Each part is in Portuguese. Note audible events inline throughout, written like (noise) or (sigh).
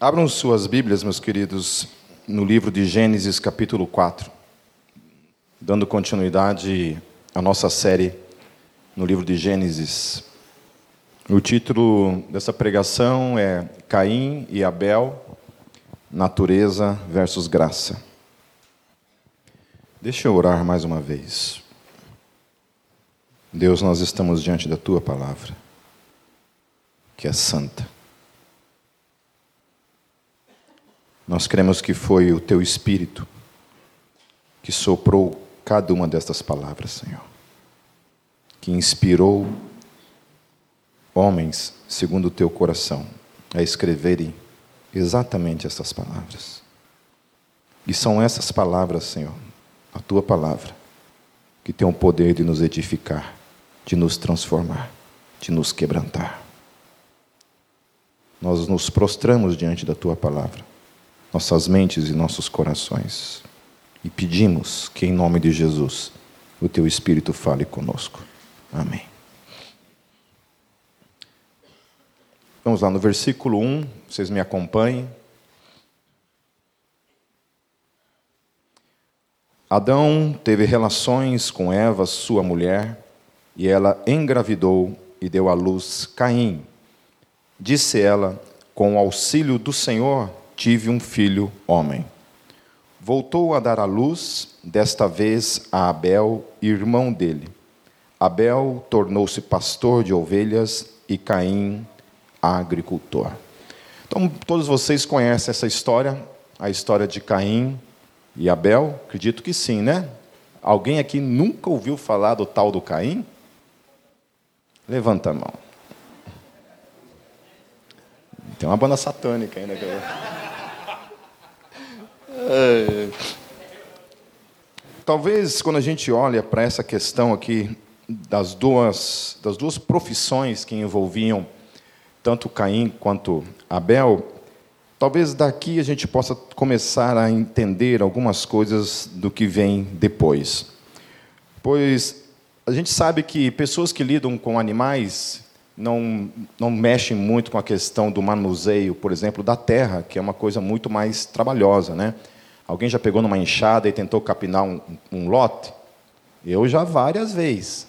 Abram suas Bíblias, meus queridos, no livro de Gênesis, capítulo 4, dando continuidade à nossa série no livro de Gênesis. O título dessa pregação é Caim e Abel, Natureza versus Graça. Deixa eu orar mais uma vez. Deus, nós estamos diante da tua palavra, que é santa Nós cremos que foi o teu espírito que soprou cada uma destas palavras, Senhor. Que inspirou homens, segundo o teu coração, a escreverem exatamente essas palavras. E são essas palavras, Senhor, a tua palavra, que tem o poder de nos edificar, de nos transformar, de nos quebrantar. Nós nos prostramos diante da tua palavra nossas mentes e nossos corações. E pedimos que, em nome de Jesus, o teu Espírito fale conosco. Amém. Vamos lá no versículo 1, vocês me acompanhem. Adão teve relações com Eva, sua mulher, e ela engravidou e deu à luz Caim. Disse ela: Com o auxílio do Senhor, tive um filho homem. Voltou a dar à luz, desta vez a Abel, irmão dele. Abel tornou-se pastor de ovelhas e Caim, agricultor. Então, todos vocês conhecem essa história, a história de Caim e Abel? Acredito que sim, né? Alguém aqui nunca ouviu falar do tal do Caim? Levanta a mão. Tem uma banda satânica ainda. É... Talvez quando a gente olha para essa questão aqui das duas, das duas profissões que envolviam tanto Caim quanto Abel, talvez daqui a gente possa começar a entender algumas coisas do que vem depois. Pois a gente sabe que pessoas que lidam com animais não, não mexem muito com a questão do manuseio, por exemplo, da terra, que é uma coisa muito mais trabalhosa. Né? Alguém já pegou numa enxada e tentou capinar um, um lote? Eu já várias vezes.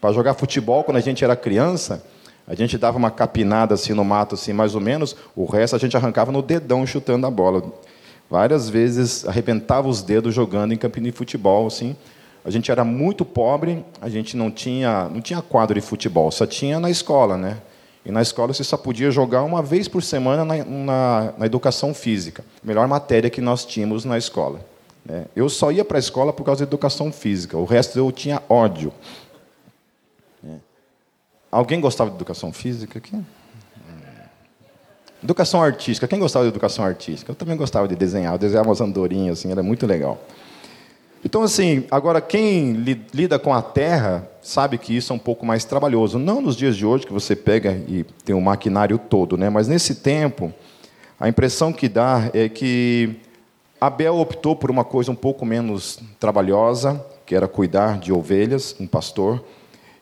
Para jogar futebol, quando a gente era criança, a gente dava uma capinada assim no mato, assim, mais ou menos, o resto a gente arrancava no dedão chutando a bola. Várias vezes arrebentava os dedos jogando em campinho de futebol, assim, a gente era muito pobre, a gente não tinha, não tinha quadro de futebol, só tinha na escola, né? E na escola você só podia jogar uma vez por semana na, na, na educação física, melhor matéria que nós tínhamos na escola. Né? Eu só ia para a escola por causa da educação física, o resto eu tinha ódio. É. Alguém gostava de educação física aqui? Educação artística. Quem gostava de educação artística? Eu também gostava de desenhar. Eu desenhava umas andorinhas, assim, era muito legal. Então, assim, agora quem lida com a terra sabe que isso é um pouco mais trabalhoso. Não nos dias de hoje, que você pega e tem o um maquinário todo, né? mas nesse tempo, a impressão que dá é que Abel optou por uma coisa um pouco menos trabalhosa, que era cuidar de ovelhas, um pastor,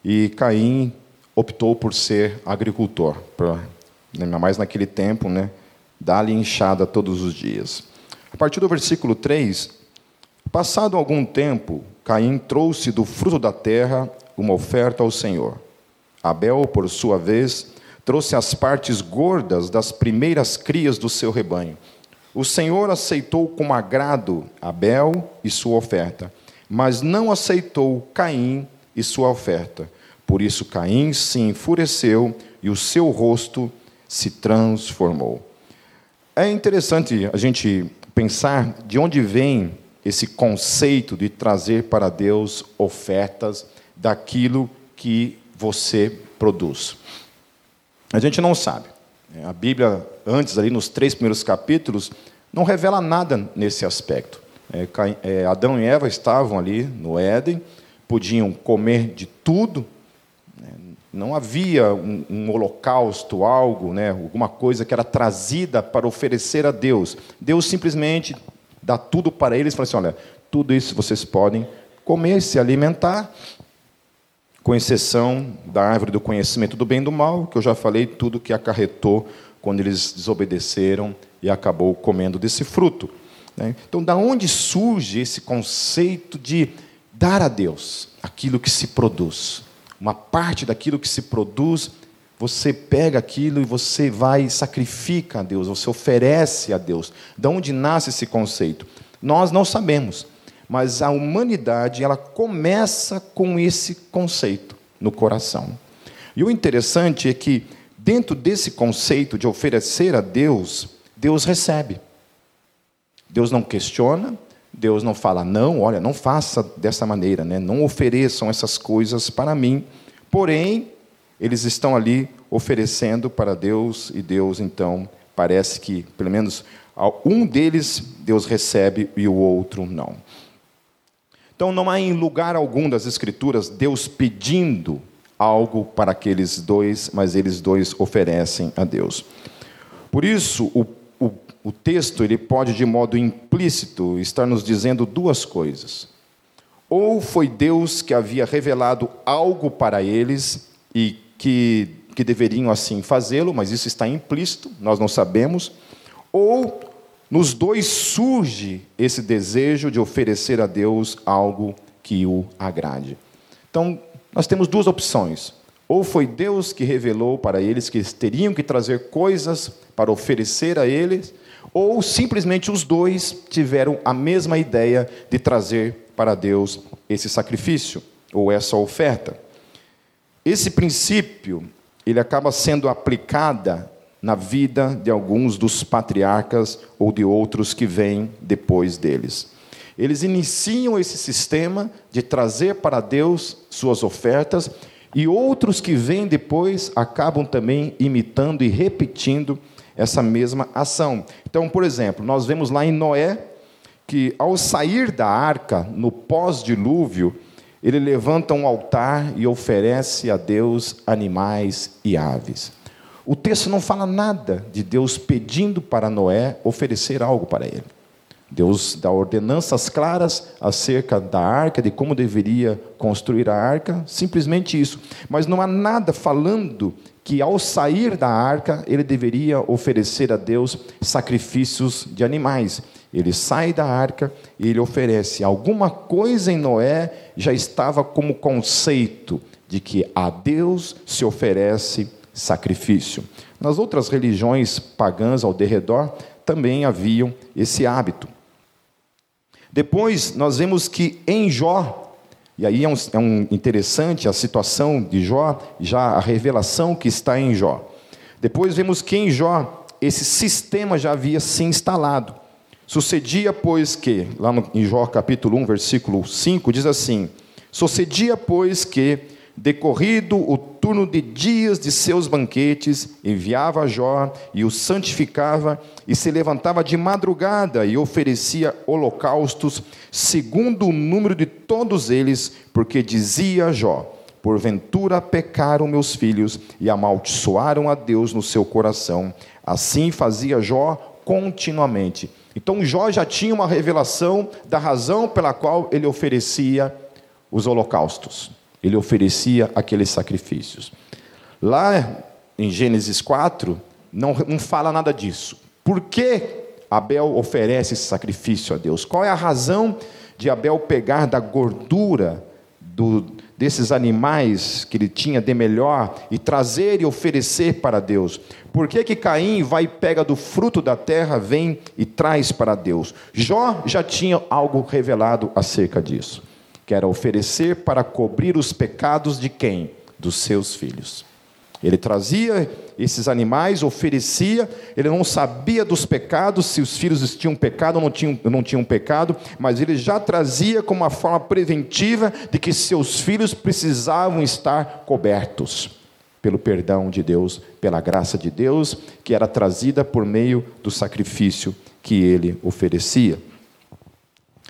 e Caim optou por ser agricultor, ainda mais naquele tempo, né, dar-lhe enxada todos os dias. A partir do versículo 3, Passado algum tempo, Caim trouxe do fruto da terra uma oferta ao Senhor. Abel, por sua vez, trouxe as partes gordas das primeiras crias do seu rebanho. O Senhor aceitou com agrado Abel e sua oferta, mas não aceitou Caim e sua oferta. Por isso Caim se enfureceu e o seu rosto se transformou. É interessante a gente pensar de onde vem esse conceito de trazer para Deus ofertas daquilo que você produz. A gente não sabe. A Bíblia, antes, ali nos três primeiros capítulos, não revela nada nesse aspecto. É, é, Adão e Eva estavam ali no Éden, podiam comer de tudo, né? não havia um, um, holocausto, algo, né? alguma coisa que era trazida para oferecer a Deus. Deus simplesmente dá tudo para eles fala assim: olha, tudo isso vocês podem comer, se alimentar, com exceção da árvore do conhecimento do bem e do mal, que eu já falei, tudo que acarretou quando eles desobedeceram e acabou comendo desse fruto. Né? Então, da onde surge esse conceito de dar a Deus aquilo que se produz? Uma parte daquilo que se produz, você pega aquilo e você vai e sacrifica a Deus, você oferece a Deus. Da onde nasce esse conceito? Nós não sabemos, mas a humanidade ela começa com esse conceito no coração. E o interessante é que dentro desse conceito de oferecer a Deus, Deus recebe. Deus não questiona, Deus não fala, não, olha, não faça dessa maneira, né? não ofereçam essas coisas para mim. Porém, eles estão ali oferecendo para Deus, e Deus, então, parece que, pelo menos, um deles Deus recebe e o outro não. Então, não há em lugar algum das Escrituras Deus pedindo algo para aqueles dois, mas eles dois oferecem a Deus. Por isso, o o texto ele pode de modo implícito estar nos dizendo duas coisas. Ou foi Deus que havia revelado algo para eles e que, que deveriam assim fazê-lo, mas isso está implícito, nós não sabemos. Ou nos dois surge esse desejo de oferecer a Deus algo que o agrade. Então, nós temos duas opções. Ou foi Deus que revelou para eles que eles teriam que trazer coisas para oferecer a eles, ou simplesmente os dois tiveram a mesma ideia de trazer para Deus esse sacrifício ou essa oferta. Esse princípio, ele acaba sendo aplicada na vida de alguns dos patriarcas ou de outros que vêm depois deles. Eles iniciam esse sistema de trazer para Deus suas ofertas e outros que vêm depois acabam também imitando e repetindo essa mesma ação. Então, por exemplo, nós vemos lá em Noé que, ao sair da arca, no pós-dilúvio, ele levanta um altar e oferece a Deus animais e aves. O texto não fala nada de Deus pedindo para Noé oferecer algo para ele. Deus dá ordenanças claras acerca da arca, de como deveria construir a arca, simplesmente isso. Mas não há nada falando que ao sair da arca ele deveria oferecer a Deus sacrifícios de animais. Ele sai da arca e ele oferece. Alguma coisa em Noé já estava como conceito de que a Deus se oferece sacrifício. Nas outras religiões pagãs ao derredor também haviam esse hábito. Depois nós vemos que em Jó e aí é um, é um interessante a situação de Jó, já a revelação que está em Jó. Depois vemos que em Jó esse sistema já havia se instalado. Sucedia, pois, que, lá no, em Jó capítulo 1, versículo 5, diz assim: Sucedia, pois, que, decorrido o turno de dias de seus banquetes, enviava Jó e o santificava, e se levantava de madrugada e oferecia holocaustos, segundo o número de todos eles, porque dizia Jó: Porventura pecaram meus filhos e amaldiçoaram a Deus no seu coração. Assim fazia Jó continuamente. Então Jó já tinha uma revelação da razão pela qual ele oferecia os holocaustos ele oferecia aqueles sacrifícios. Lá em Gênesis 4, não, não fala nada disso. Por que Abel oferece esse sacrifício a Deus? Qual é a razão de Abel pegar da gordura do, desses animais que ele tinha de melhor e trazer e oferecer para Deus? Por que, que Caim vai e pega do fruto da terra, vem e traz para Deus? Jó já tinha algo revelado acerca disso que era oferecer para cobrir os pecados de quem? Dos seus filhos. Ele trazia esses animais, oferecia, ele não sabia dos pecados, se os filhos tinham pecado ou não tinham, não tinham pecado, mas ele já trazia como uma forma preventiva de que seus filhos precisavam estar cobertos pelo perdão de Deus, pela graça de Deus, que era trazida por meio do sacrifício que ele oferecia.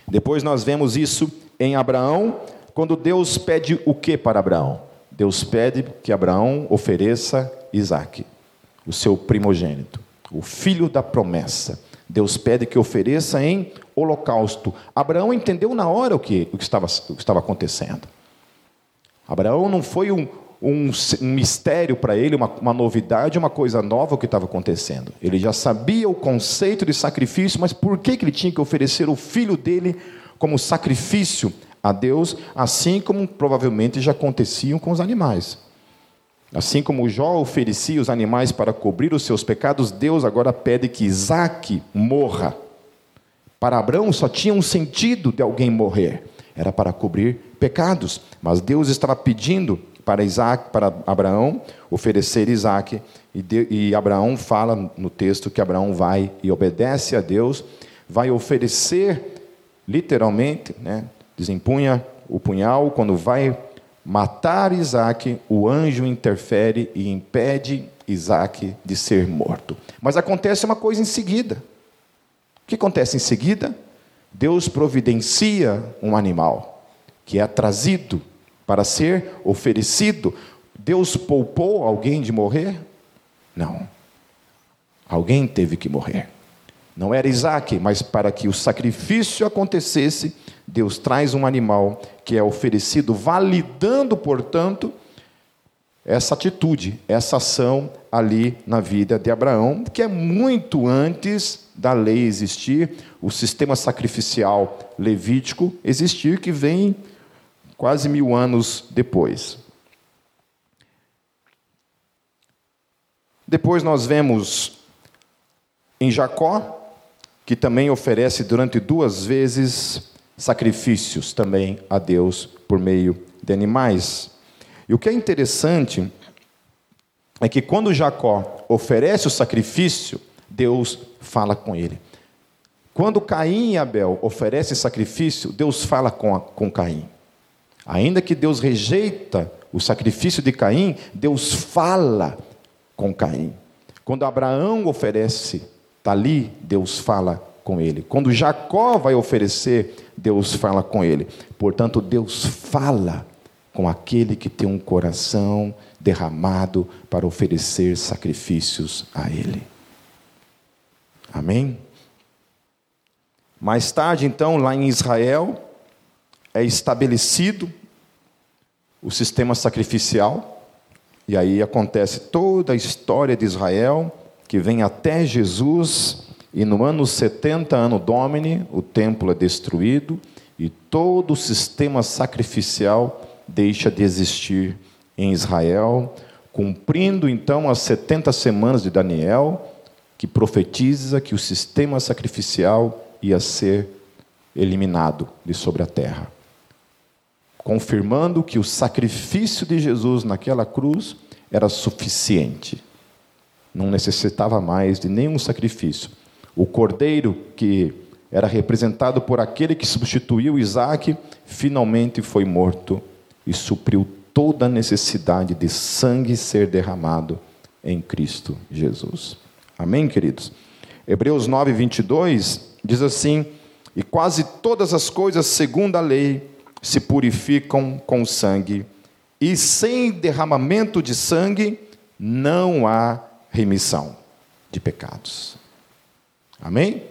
Depois nós vemos isso em Abraão, quando Deus pede o que para Abraão? Deus pede que Abraão ofereça Isaac, o seu primogênito, o filho da promessa. Deus pede que ofereça em holocausto. Abraão entendeu na hora o que, o que, estava, o que estava acontecendo. Abraão não foi um, um, um mistério para ele, uma, uma novidade, uma coisa nova que estava acontecendo. Ele já sabia o conceito de sacrifício, mas por que, que ele tinha que oferecer o filho dele como sacrifício a Deus, assim como provavelmente já aconteciam com os animais? Assim como Jó oferecia os animais para cobrir os seus pecados, Deus agora pede que Isaac morra. Para Abraão só tinha um sentido de alguém morrer, era para cobrir pecados. Mas Deus estava pedindo para Isaac, para Abraão oferecer Isaac, e, de, e Abraão fala no texto que Abraão vai e obedece a Deus, vai oferecer literalmente, né, desempunha o punhal, quando vai matar Isaac, o anjo interfere e impede Isaac de ser morto. Mas acontece uma coisa em seguida. O que acontece em seguida? Deus providencia um animal que é trazido para ser oferecido. Deus poupou alguém de morrer? Não. Alguém teve que morrer. Não era Isaac, mas para que o sacrifício acontecesse, Deus traz um animal que é oferecido, validando, portanto, essa atitude, essa ação ali na vida de Abraão, que é muito antes da lei existir, o sistema sacrificial levítico existir, que vem quase mil anos depois. Depois nós vemos em Jacó, que também oferece durante duas vezes sacrifícios também a Deus por meio de animais. E o que é interessante é que quando Jacó oferece o sacrifício, Deus fala com ele. Quando Caim e Abel oferecem sacrifício, Deus fala com, a, com Caim. Ainda que Deus rejeita o sacrifício de Caim, Deus fala com Caim. Quando Abraão oferece, está ali, Deus fala com ele. Quando Jacó vai oferecer, Deus fala com ele. Portanto, Deus fala com aquele que tem um coração derramado para oferecer sacrifícios a ele. Amém? Mais tarde, então, lá em Israel, é estabelecido o sistema sacrificial, e aí acontece toda a história de Israel, que vem até Jesus, e no ano 70, ano Domini, o templo é destruído, e todo o sistema sacrificial deixa de existir em Israel, cumprindo então as 70 semanas de Daniel, que profetiza que o sistema sacrificial ia ser eliminado de sobre a terra confirmando que o sacrifício de Jesus naquela cruz era suficiente. Não necessitava mais de nenhum sacrifício. O cordeiro que era representado por aquele que substituiu Isaac, finalmente foi morto e supriu toda a necessidade de sangue ser derramado em Cristo Jesus. Amém, queridos? Hebreus 9, 22 diz assim: E quase todas as coisas segundo a lei se purificam com sangue, e sem derramamento de sangue não há remissão de pecados. Amém?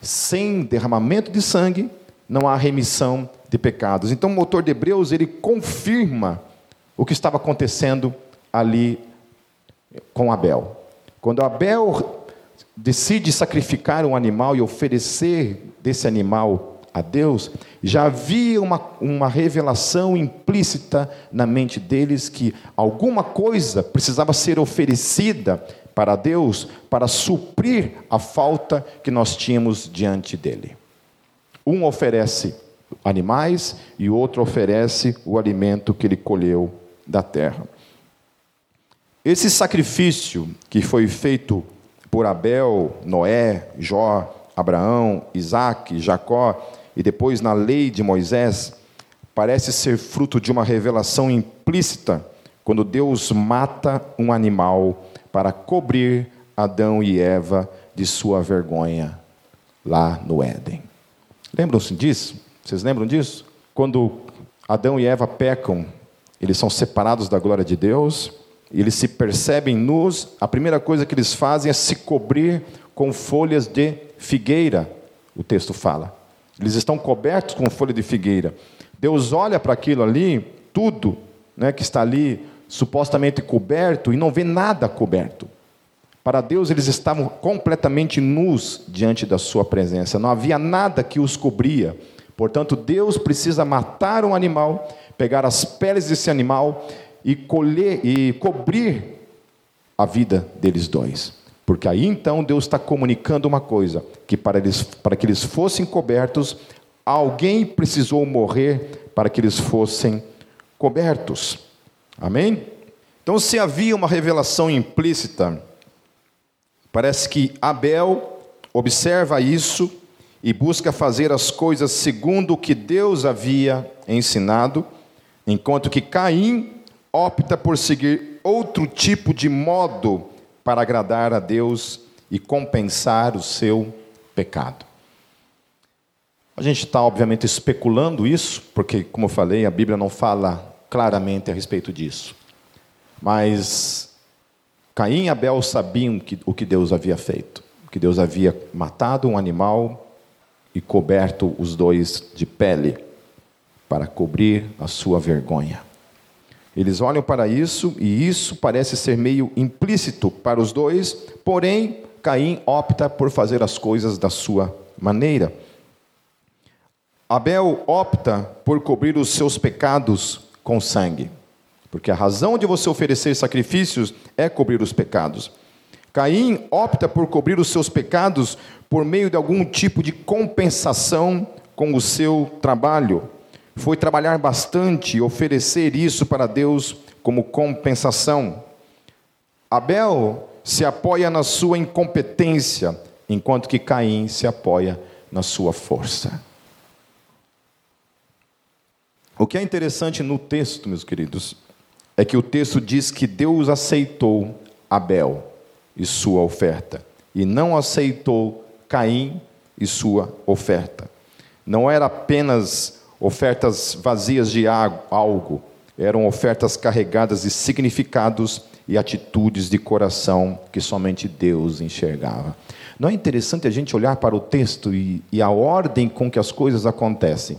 Sem derramamento de sangue não há remissão de pecados. Então o motor de Hebreus ele confirma o que estava acontecendo ali com Abel. Quando Abel decide sacrificar um animal e oferecer desse animal a Deus, já havia uma, uma revelação implícita na mente deles que alguma coisa precisava ser oferecida para Deus para suprir a falta que nós tínhamos diante dele. Um oferece animais e o outro oferece o alimento que ele colheu da terra. Esse sacrifício que foi feito por Abel, Noé, Jó, Abraão, Isaac, Jacó, e depois na lei de Moisés, parece ser fruto de uma revelação implícita quando Deus mata um animal para cobrir Adão e Eva de sua vergonha lá no Éden. Lembram-se disso? Vocês lembram disso? Quando Adão e Eva pecam, eles são separados da glória de Deus, eles se percebem nus, a primeira coisa que eles fazem é se cobrir com folhas de figueira, o texto fala. Eles estão cobertos com folha de figueira. Deus olha para aquilo ali, tudo né, que está ali supostamente coberto e não vê nada coberto. Para Deus, eles estavam completamente nus diante da Sua presença, não havia nada que os cobria. Portanto, Deus precisa matar um animal, pegar as peles desse animal e colher e cobrir a vida deles dois. Porque aí então Deus está comunicando uma coisa: que para, eles, para que eles fossem cobertos, alguém precisou morrer para que eles fossem cobertos. Amém? Então, se havia uma revelação implícita, parece que Abel observa isso e busca fazer as coisas segundo o que Deus havia ensinado, enquanto que Caim opta por seguir outro tipo de modo para agradar a Deus e compensar o seu pecado. A gente está, obviamente, especulando isso, porque, como eu falei, a Bíblia não fala claramente a respeito disso. Mas Caim e Abel sabiam que, o que Deus havia feito, que Deus havia matado um animal e coberto os dois de pele para cobrir a sua vergonha. Eles olham para isso e isso parece ser meio implícito para os dois, porém, Caim opta por fazer as coisas da sua maneira. Abel opta por cobrir os seus pecados com sangue, porque a razão de você oferecer sacrifícios é cobrir os pecados. Caim opta por cobrir os seus pecados por meio de algum tipo de compensação com o seu trabalho foi trabalhar bastante oferecer isso para Deus como compensação. Abel se apoia na sua incompetência, enquanto que Caim se apoia na sua força. O que é interessante no texto, meus queridos, é que o texto diz que Deus aceitou Abel e sua oferta, e não aceitou Caim e sua oferta. Não era apenas ofertas vazias de algo, eram ofertas carregadas de significados e atitudes de coração que somente Deus enxergava. Não é interessante a gente olhar para o texto e, e a ordem com que as coisas acontecem?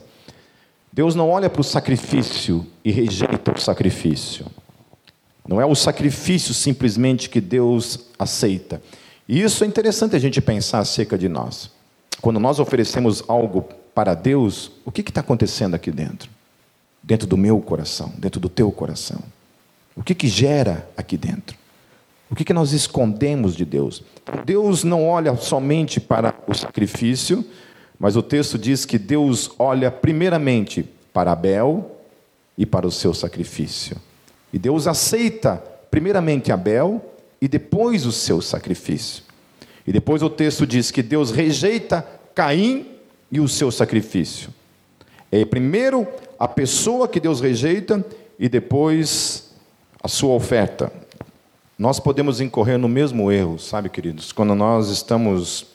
Deus não olha para o sacrifício e rejeita o sacrifício. Não é o sacrifício simplesmente que Deus aceita. E isso é interessante a gente pensar acerca de nós. Quando nós oferecemos algo para Deus, o que está acontecendo aqui dentro? Dentro do meu coração, dentro do teu coração. O que, que gera aqui dentro? O que, que nós escondemos de Deus? Deus não olha somente para o sacrifício, mas o texto diz que Deus olha primeiramente para Abel e para o seu sacrifício. E Deus aceita primeiramente Abel e depois o seu sacrifício. E depois o texto diz que Deus rejeita Caim e o seu sacrifício. É primeiro a pessoa que Deus rejeita e depois a sua oferta. Nós podemos incorrer no mesmo erro, sabe, queridos? Quando nós estamos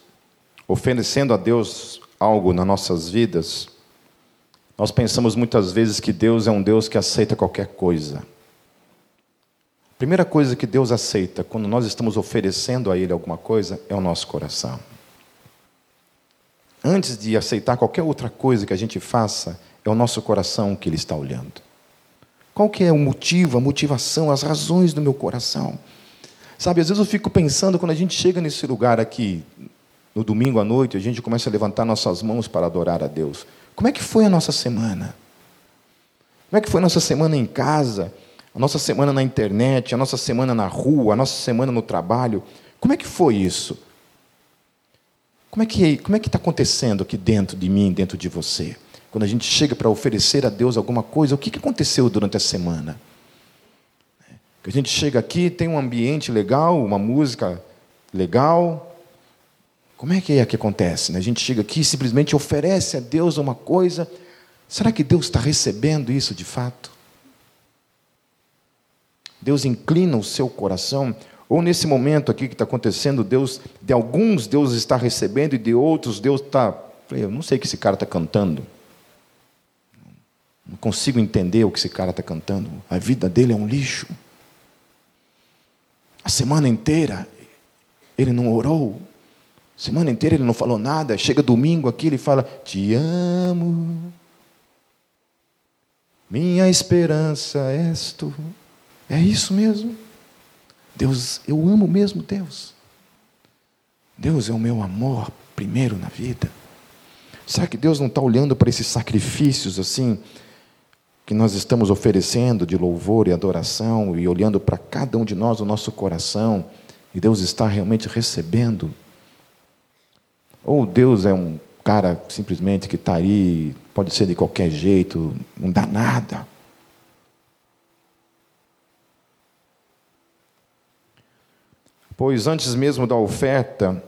oferecendo a Deus algo nas nossas vidas, nós pensamos muitas vezes que Deus é um Deus que aceita qualquer coisa. A primeira coisa que Deus aceita quando nós estamos oferecendo a Ele alguma coisa é o nosso coração antes de aceitar qualquer outra coisa que a gente faça, é o nosso coração que Ele está olhando. Qual que é o motivo, a motivação, as razões do meu coração? Sabe, às vezes eu fico pensando, quando a gente chega nesse lugar aqui, no domingo à noite, a gente começa a levantar nossas mãos para adorar a Deus. Como é que foi a nossa semana? Como é que foi a nossa semana em casa? A nossa semana na internet? A nossa semana na rua? A nossa semana no trabalho? Como é que foi isso? Como é que como é que está acontecendo aqui dentro de mim, dentro de você? Quando a gente chega para oferecer a Deus alguma coisa, o que, que aconteceu durante a semana? A gente chega aqui, tem um ambiente legal, uma música legal. Como é que é que acontece? Né? A gente chega aqui e simplesmente oferece a Deus uma coisa. Será que Deus está recebendo isso de fato? Deus inclina o seu coração ou nesse momento aqui que está acontecendo, Deus, de alguns Deus está recebendo e de outros Deus está. Eu não sei o que esse cara está cantando. Não consigo entender o que esse cara está cantando. A vida dele é um lixo. A semana inteira ele não orou. Semana inteira ele não falou nada. Chega domingo aqui ele fala: Te amo. Minha esperança és tu. É isso mesmo? Deus, eu amo mesmo Deus. Deus é o meu amor primeiro na vida. Será que Deus não está olhando para esses sacrifícios assim que nós estamos oferecendo de louvor e adoração e olhando para cada um de nós o nosso coração e Deus está realmente recebendo? Ou Deus é um cara simplesmente que está aí, pode ser de qualquer jeito, não dá nada? Pois antes mesmo da oferta,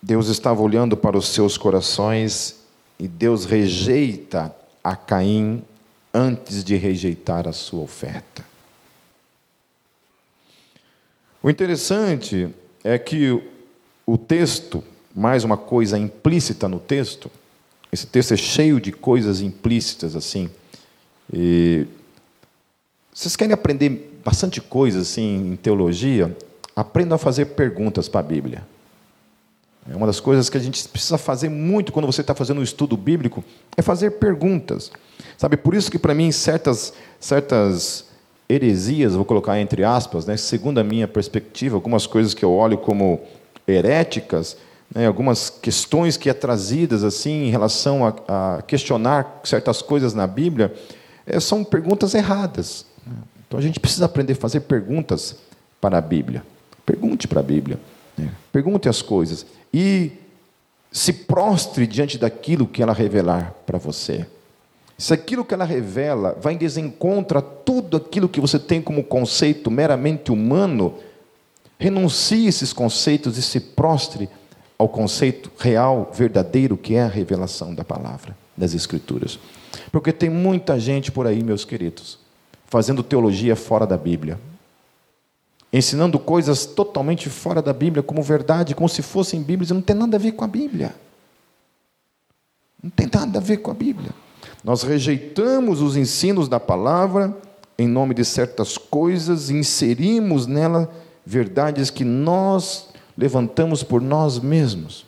Deus estava olhando para os seus corações e Deus rejeita a Caim antes de rejeitar a sua oferta. O interessante é que o texto, mais uma coisa implícita no texto, esse texto é cheio de coisas implícitas assim. E vocês querem aprender bastante coisa assim em teologia? Aprendam a fazer perguntas para a Bíblia. É uma das coisas que a gente precisa fazer muito quando você está fazendo um estudo bíblico, é fazer perguntas. Sabe, por isso que para mim certas, certas heresias, vou colocar entre aspas, né, segundo a minha perspectiva, algumas coisas que eu olho como heréticas, né, algumas questões que é trazidas assim em relação a, a questionar certas coisas na Bíblia, é, são perguntas erradas. Então a gente precisa aprender a fazer perguntas para a Bíblia. Pergunte para a Bíblia. Né? Pergunte as coisas. E se prostre diante daquilo que ela revelar para você. Se aquilo que ela revela vai em desencontro a tudo aquilo que você tem como conceito meramente humano, renuncie esses conceitos e se prostre ao conceito real, verdadeiro, que é a revelação da palavra, das Escrituras. Porque tem muita gente por aí, meus queridos, fazendo teologia fora da Bíblia ensinando coisas totalmente fora da Bíblia, como verdade, como se fossem Bíblias, e não tem nada a ver com a Bíblia. Não tem nada a ver com a Bíblia. Nós rejeitamos os ensinos da palavra em nome de certas coisas, inserimos nela verdades que nós levantamos por nós mesmos.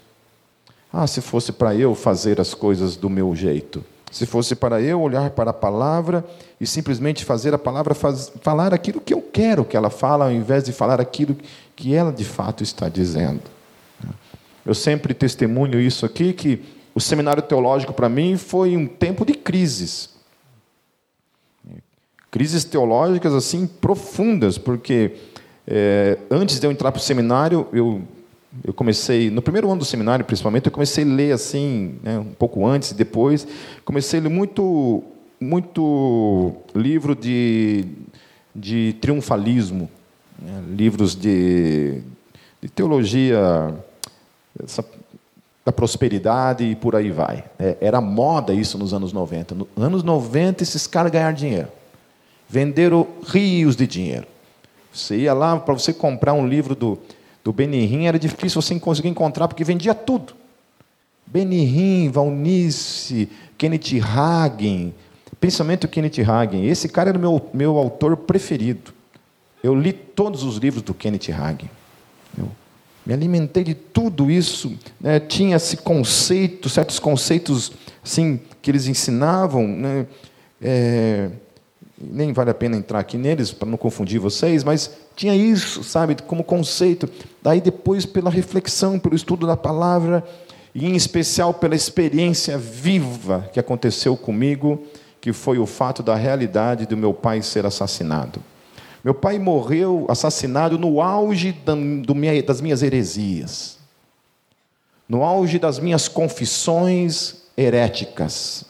Ah, se fosse para eu fazer as coisas do meu jeito. Se fosse para eu olhar para a palavra e simplesmente fazer a palavra faz, falar aquilo que eu quero que ela fale, ao invés de falar aquilo que ela de fato está dizendo. Eu sempre testemunho isso aqui, que o seminário teológico para mim foi um tempo de crises. Crises teológicas assim profundas, porque é, antes de eu entrar para o seminário, eu eu comecei, no primeiro ano do seminário, principalmente, eu comecei a ler assim, né, um pouco antes e depois, comecei a ler muito, muito livro de, de triunfalismo, né, livros de, de teologia essa, da prosperidade e por aí vai. É, era moda isso nos anos 90. Nos anos 90, esses caras ganharam dinheiro. Venderam rios de dinheiro. Você ia lá para você comprar um livro do do Benihim era difícil você conseguir encontrar, porque vendia tudo. Benihim, Valnice, Kenneth Hagen, pensamento Kenneth Hagen. Esse cara era o meu, meu autor preferido. Eu li todos os livros do Kenneth Hagen. Eu me alimentei de tudo isso. Né? Tinha esse conceito, certos conceitos assim, que eles ensinavam. Né? É, nem vale a pena entrar aqui neles para não confundir vocês, mas tinha isso, sabe, como conceito. Daí depois pela reflexão, pelo estudo da palavra e em especial pela experiência viva que aconteceu comigo, que foi o fato da realidade do meu pai ser assassinado. Meu pai morreu assassinado no auge das minhas heresias, no auge das minhas confissões heréticas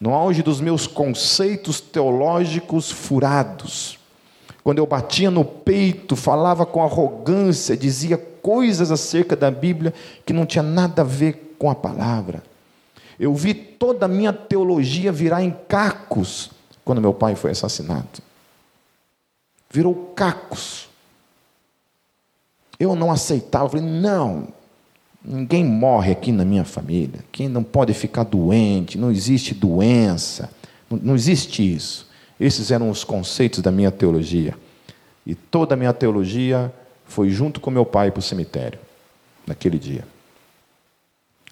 no auge dos meus conceitos teológicos furados, quando eu batia no peito, falava com arrogância, dizia coisas acerca da Bíblia que não tinha nada a ver com a palavra. Eu vi toda a minha teologia virar em cacos quando meu pai foi assassinado. Virou cacos. Eu não aceitava, falei, não, Ninguém morre aqui na minha família. Quem não pode ficar doente, não existe doença, não, existe isso. Esses eram os conceitos da minha teologia. E toda a minha teologia foi junto com meu pai para o cemitério, naquele dia.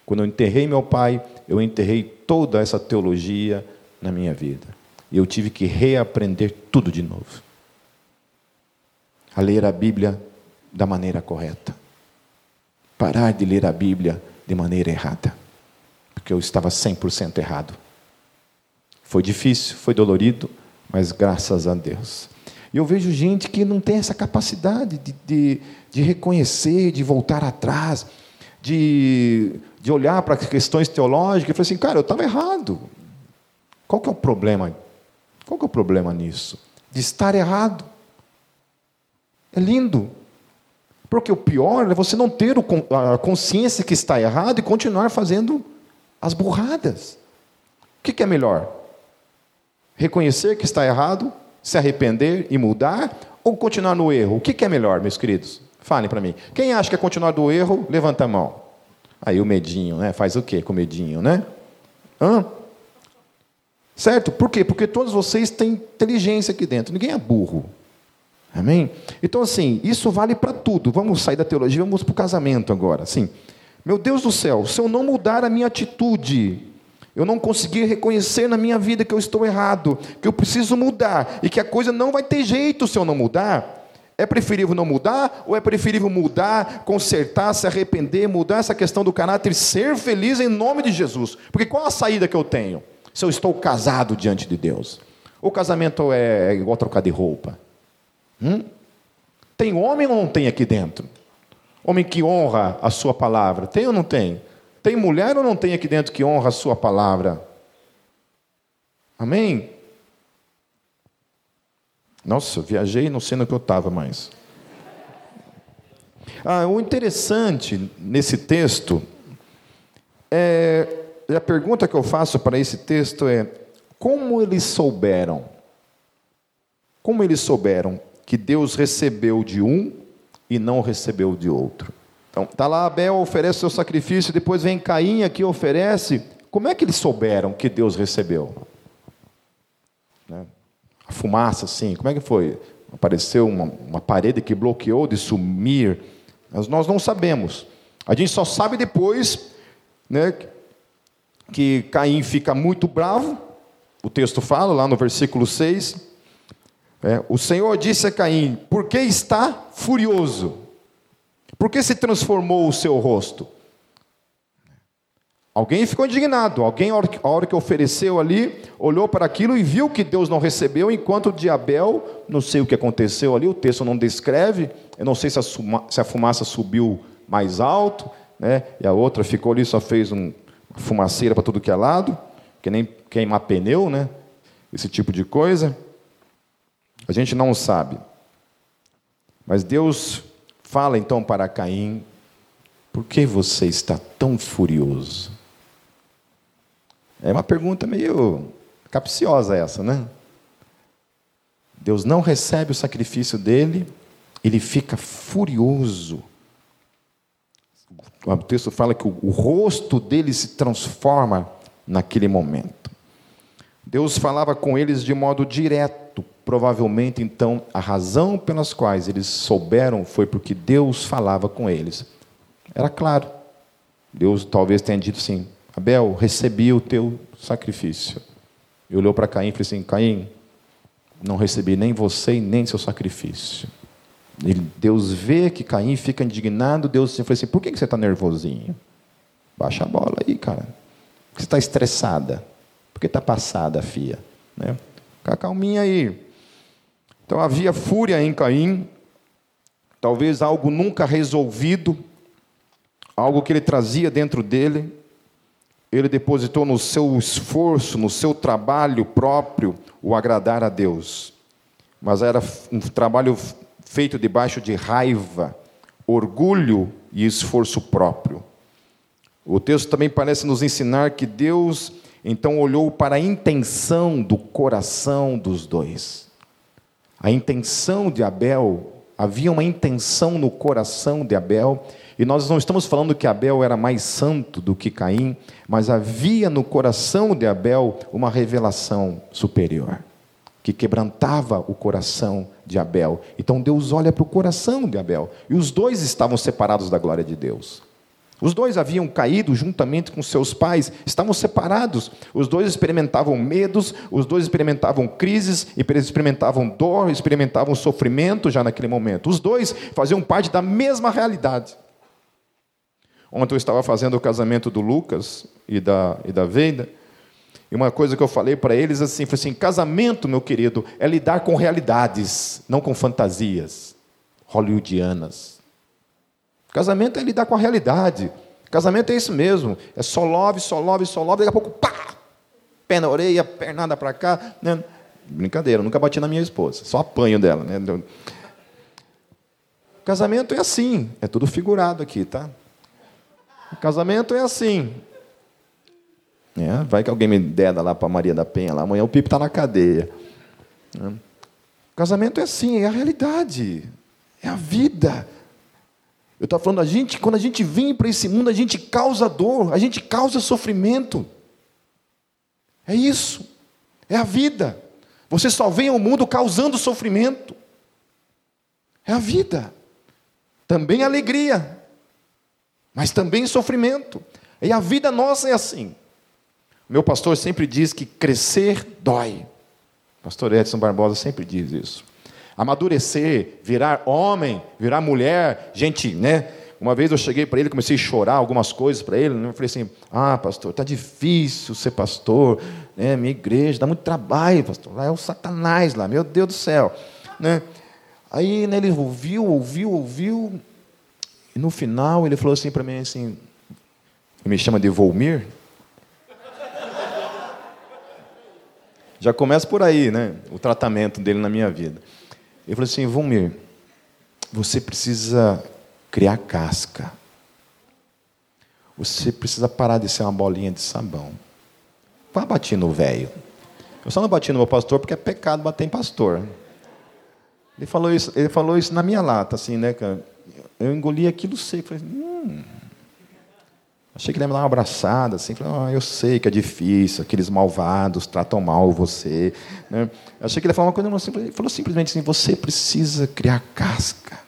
Quando eu enterrei meu pai, eu enterrei toda essa teologia na minha vida. E eu tive que reaprender tudo de novo. a ler a Bíblia da maneira correta. Parar de ler a Bíblia de maneira errada. Porque eu estava 100% errado. Foi difícil, foi dolorido, mas graças a Deus. E eu vejo gente que não tem essa capacidade de, de, de reconhecer, de voltar atrás, de, de olhar para questões teológicas e falar assim, cara, eu estava errado. Qual que é o problema? Qual que é o problema nisso? De estar errado. É lindo. Porque o pior é você não ter a consciência que está errado e continuar fazendo as burradas. O que é melhor? Reconhecer que está errado, se arrepender e mudar, ou continuar no erro? O que é melhor, meus queridos? Falem para mim. Quem acha que é continuar do erro, levanta a mão. Aí o medinho, né? Faz o quê com o medinho, né? Hã? Certo? Por quê? Porque todos vocês têm inteligência aqui dentro. Ninguém é burro. Amém? Então, assim, isso vale para tudo. Vamos sair da teologia, vamos para o casamento agora. Assim, meu Deus do céu, se eu não mudar a minha atitude, eu não conseguir reconhecer na minha vida que eu estou errado, que eu preciso mudar e que a coisa não vai ter jeito se eu não mudar, é preferível não mudar ou é preferível mudar, consertar, se arrepender, mudar essa questão do caráter, ser feliz em nome de Jesus? Porque qual a saída que eu tenho se eu estou casado diante de Deus? O casamento é igual trocar de roupa. Hum? Tem homem ou não tem aqui dentro? Homem que honra a sua palavra. Tem ou não tem? Tem mulher ou não tem aqui dentro que honra a sua palavra? Amém? Nossa, viajei não sei no que eu estava mais. Ah, o interessante nesse texto é a pergunta que eu faço para esse texto é como eles souberam? Como eles souberam que Deus recebeu de um e não recebeu de outro. Então, tá lá Abel oferece seu sacrifício, depois vem Caim aqui oferece. Como é que eles souberam que Deus recebeu? Né? A fumaça, assim, como é que foi? Apareceu uma, uma parede que bloqueou de sumir. Mas nós não sabemos. A gente só sabe depois né, que Caim fica muito bravo. O texto fala lá no versículo 6 é, o Senhor disse a Caim: Por que está furioso? Por que se transformou o seu rosto? Alguém ficou indignado. Alguém, a hora que ofereceu ali, olhou para aquilo e viu que Deus não recebeu, enquanto de Abel, não sei o que aconteceu ali, o texto não descreve. Eu não sei se a, fumaça subiu mais alto, né? e a outra ficou ali, só fez um, uma fumaceira para tudo que é lado, que nem queimar pneu, né? esse tipo de coisa. A gente não sabe. Mas Deus fala então para Caim: por que você está tão furioso? É uma pergunta meio capciosa essa, né? Deus não recebe o sacrifício dele, ele fica furioso. O texto fala que o, rosto dele se transforma naquele momento. Deus falava com eles de modo direto, Provavelmente, então, a razão pelas quais eles souberam foi porque Deus falava com eles. Era claro. Deus talvez tenha dito assim: Abel, recebi o teu sacrifício. E olhou para Caim e falou assim: Caim, não recebi nem você nem seu sacrifício. Deus vê que Caim fica indignado. Deus falou assim: por que você está nervosinho? Baixa a bola aí, cara. Por que você está estressada? Por que está passada, filha? Né? Fica calminha aí. Então havia fúria em Caim, talvez algo nunca resolvido, algo que ele trazia dentro dele. Ele depositou no seu esforço, no seu trabalho próprio, o agradar a Deus. Mas era um trabalho feito debaixo de raiva, orgulho e esforço próprio. O texto também parece nos ensinar que Deus então olhou para a intenção do coração dos dois. A intenção de Abel, havia uma intenção no coração de Abel, e nós não estamos falando que Abel era mais santo do que Caim, mas havia no coração de Abel uma revelação superior, que quebrantava o coração de Abel. Então Deus olha para o coração de Abel, e os dois estavam separados da glória de Deus. Os dois haviam caído juntamente com seus pais, estavam separados. Os dois experimentavam medos, os dois experimentavam crises, experimentavam dor, experimentavam sofrimento já naquele momento. Os dois faziam parte da mesma realidade. Ontem eu estava fazendo o casamento do Lucas e da, e da Veida, e uma coisa que eu falei para eles assim, foi assim: casamento, meu querido, é lidar com realidades, não com fantasias hollywoodianas. Casamento é lidar com a realidade. Casamento é isso mesmo. É só love, só love, só love. Daqui a pouco, pá! Pé na orelha, pernada para cá. Né? Brincadeira, nunca bati na minha esposa. Só apanho dela. Né? Casamento é assim. É tudo figurado aqui, tá? Casamento é assim. É, vai que alguém me deda lá para Maria da Penha. Lá. Amanhã o Pipo está na cadeia. É. Casamento é assim, é a realidade. É a vida. Eu estou falando, a gente, quando a gente vem para esse mundo, a gente causa dor, a gente causa sofrimento. É isso. É a vida. Você só vem ao mundo causando sofrimento. É a vida. Também alegria, mas também sofrimento. E a vida nossa é assim. Meu pastor sempre diz que crescer dói. pastor Edson Barbosa sempre diz isso amadurecer, virar homem, virar mulher. Gente, né? Uma vez eu cheguei para ele, comecei a chorar algumas coisas para ele. Né? Eu falei assim: Ah, pastor, está difícil ser pastor, né? minha igreja, dá muito trabalho, pastor. Lá é o Satanás, lá, meu Deus do céu. Né? Aí né, ele ouviu, ouviu, ouviu. E no final ele falou assim para mim: assim, me chama de Volmir. Já começa por aí, né? O tratamento dele na minha vida. Ele falou assim: Vomir, você precisa criar casca. Você precisa parar de ser uma bolinha de sabão. Vá bater no velho. Eu só não bati no meu pastor porque é pecado bater em pastor. Ele falou isso, ele falou isso na minha lata, assim, né, cara? Eu engoli aquilo seco. Falei, hum, Achei que ele ia me dar uma abraçada, assim, falei, ah, eu sei que é difícil, aqueles malvados tratam mal você. Né? Achei que ele ia falar uma coisa, ele falou simplesmente assim, você precisa criar casca.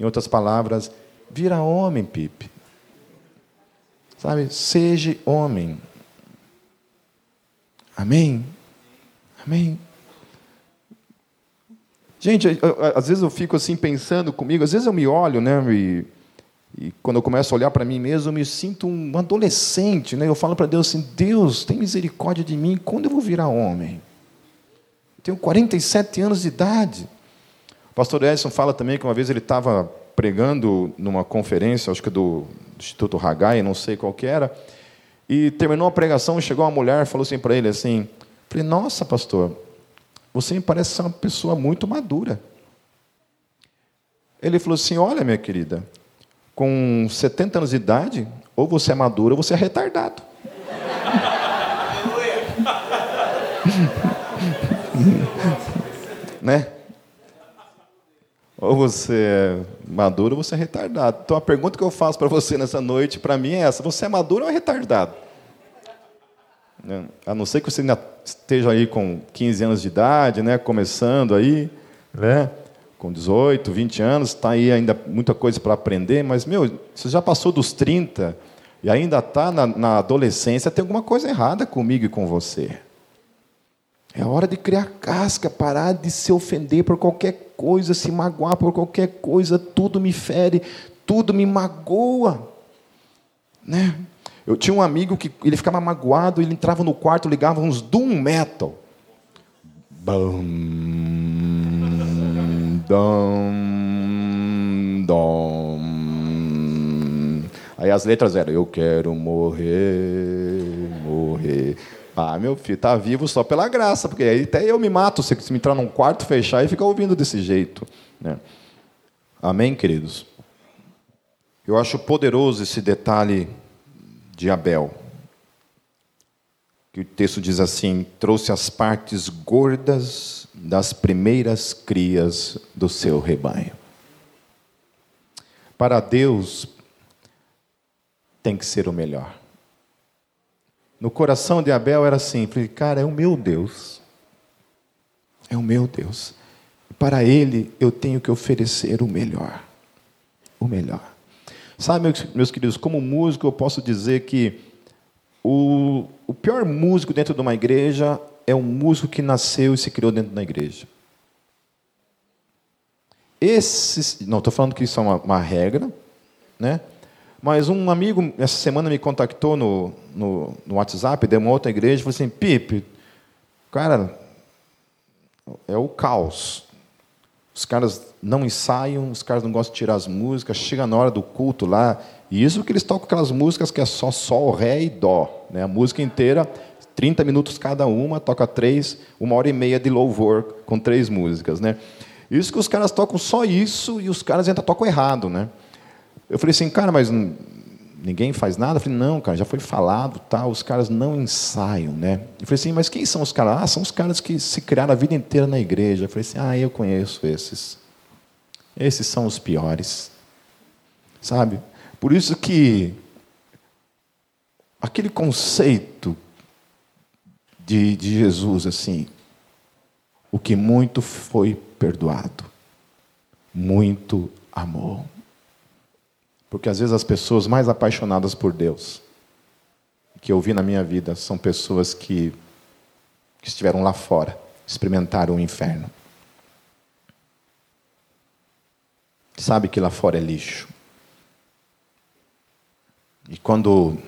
Em outras palavras, vira homem, Pipe. Sabe, seja homem. Amém? Amém? Gente, às vezes eu fico assim pensando comigo, às vezes eu me olho, né, e e quando eu começo a olhar para mim mesmo, eu me sinto um adolescente. Né? Eu falo para Deus assim: Deus, tem misericórdia de mim, quando eu vou virar homem? Eu tenho 47 anos de idade. O pastor Edson fala também que uma vez ele estava pregando numa conferência, acho que do, Instituto Hagai, não sei qual que era, e terminou a pregação, chegou uma mulher falou assim para ele assim, falei, nossa pastor, você me parece ser uma pessoa muito madura. Ele falou assim, olha minha querida, com 70 anos de idade, ou você é maduro ou você é retardado. (laughs) né? Ou você é maduro ou você é retardado. Então a pergunta que eu faço para você nessa noite, para mim, é essa: você é maduro ou é retardado? A não ser que você ainda esteja aí com 15 anos de idade, né? começando aí, né? Com 18, 20 anos, está aí ainda muita coisa para aprender, mas, meu, você já passou dos 30 e ainda está na, na, adolescência, tem alguma coisa errada comigo e com você. É hora de criar casca, parar de se ofender por qualquer coisa, se magoar por qualquer coisa, tudo me fere, tudo me magoa. Né? Eu tinha um amigo que ele ficava magoado, ele entrava no quarto, ligava uns doom metal. Bum dom, dom. Aí as letras eram: Eu quero morrer, morrer. Ah, meu filho, tá vivo só pela graça, porque aí até eu me mato se, me entrar num quarto, fechar e ficar ouvindo desse jeito. Né? Amém, queridos? Eu acho poderoso esse detalhe de Abel. Que o texto diz assim: trouxe as partes gordas das primeiras crias do seu rebanho. Para Deus, tem que ser o melhor. No coração de Abel era simples, cara, é o meu Deus. É o meu Deus. Para ele eu tenho que oferecer o melhor. O melhor. Sabe, meus queridos, como músico, eu posso dizer que o, o pior músico dentro de uma igreja é um músico que nasceu e se criou dentro da igreja. Esses, não estou falando que isso é uma, uma, regra, né? Mas um amigo essa semana me contactou no, no, no WhatsApp de uma outra igreja e falou assim: Pipe, cara, é o caos. Os caras não ensaiam, os caras não gostam de tirar as músicas, chega na hora do culto lá, e isso que eles tocam aquelas músicas que é só sol, ré e dó. Né? A música inteira, 30 minutos cada uma, toca três, uma hora e meia de louvor com três músicas. Né? Isso que os caras tocam só isso e os caras ainda tocam errado. Né? Eu falei assim, cara, mas ninguém faz nada? Eu falei, não, cara, já foi falado, tá, os caras não ensaiam, né? Eu falei assim, mas quem são os caras? Ah, são os caras que se criaram a vida inteira na igreja. Eu falei assim, ah, eu conheço esses. Esses são os piores. Sabe? Por isso que aquele conceito de, de Jesus, assim, o que muito foi perdoado, muito amor. Porque às vezes as pessoas mais apaixonadas por Deus que eu vi na minha vida são pessoas que, que estiveram lá fora, experimentaram o inferno. Sabe que lá fora é lixo. E quando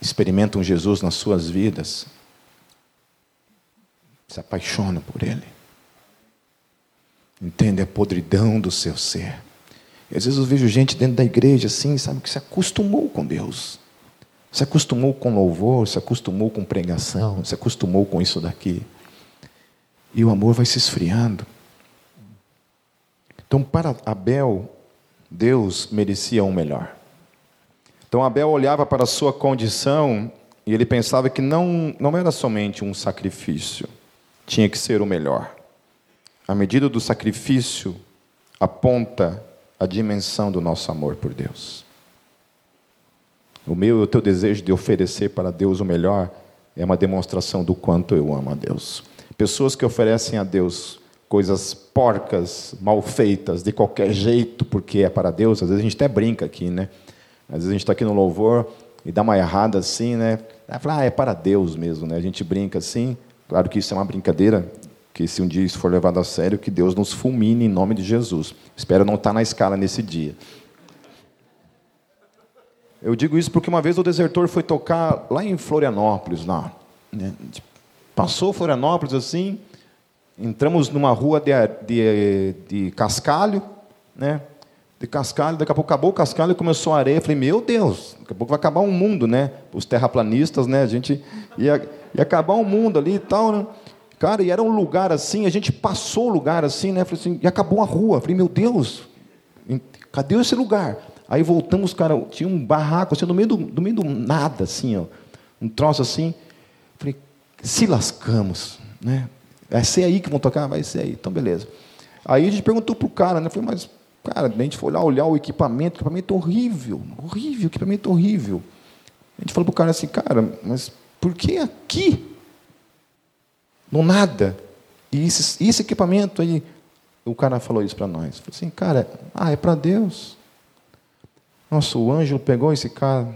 experimentam Jesus nas suas vidas, se apaixonam por Ele. Entende a podridão do seu ser. E às vezes eu vejo gente dentro da igreja assim, sabe, que se acostumou com Deus. Se acostumou com louvor, se acostumou com pregação, se acostumou com isso daqui. E o amor vai se esfriando. Então, para Abel, Deus merecia um melhor. Então, Abel olhava para a sua condição e ele pensava que não, não era somente um sacrifício, tinha que ser o melhor. A medida do sacrifício aponta a dimensão do nosso amor por Deus. O meu e o teu desejo de oferecer para Deus o melhor é uma demonstração do quanto eu amo a Deus. Pessoas que oferecem a Deus coisas porcas, mal feitas, de qualquer jeito, porque é para Deus, às vezes a gente até brinca aqui, né? Às vezes a gente está aqui no louvor e dá uma errada assim, né? Fala, ah, é para Deus mesmo, né? A gente brinca assim. Claro que isso é uma brincadeira, que se um dia isso for levado a sério, que Deus nos fulmine em nome de Jesus. Espero não estar na escala nesse dia. Eu digo isso porque uma vez o desertor foi tocar lá em Florianópolis, lá. Né? Passou Florianópolis assim, entramos numa rua de, de, de cascalho, né? de cascalho, daqui a pouco acabou o cascalho e começou a areia. Eu falei, meu Deus, daqui a pouco vai acabar um mundo, né? Os terraplanistas, né? A gente ia, ia acabar um mundo ali e tal, né? Cara, e era um lugar assim, a gente passou o lugar assim, né? Falei assim, e acabou a rua. Falei, meu Deus, cadê esse lugar? Aí voltamos, cara, tinha um barraco assim, no meio do, no meio do nada, assim, ó. Um troço assim. Falei, se lascamos, né? Vai ser aí que vão tocar? Vai ser aí. Então, beleza. Aí a gente perguntou pro cara, né? Falei, mas, cara, a gente foi lá olhar o equipamento, o equipamento horrível, horrível, equipamento horrível. A gente falou pro cara assim, cara, mas por que aqui? no nada. E esse, esse equipamento aí, o cara falou isso para nós. Falou assim, cara, ah, é para Deus. Nossa, o anjo pegou esse cara,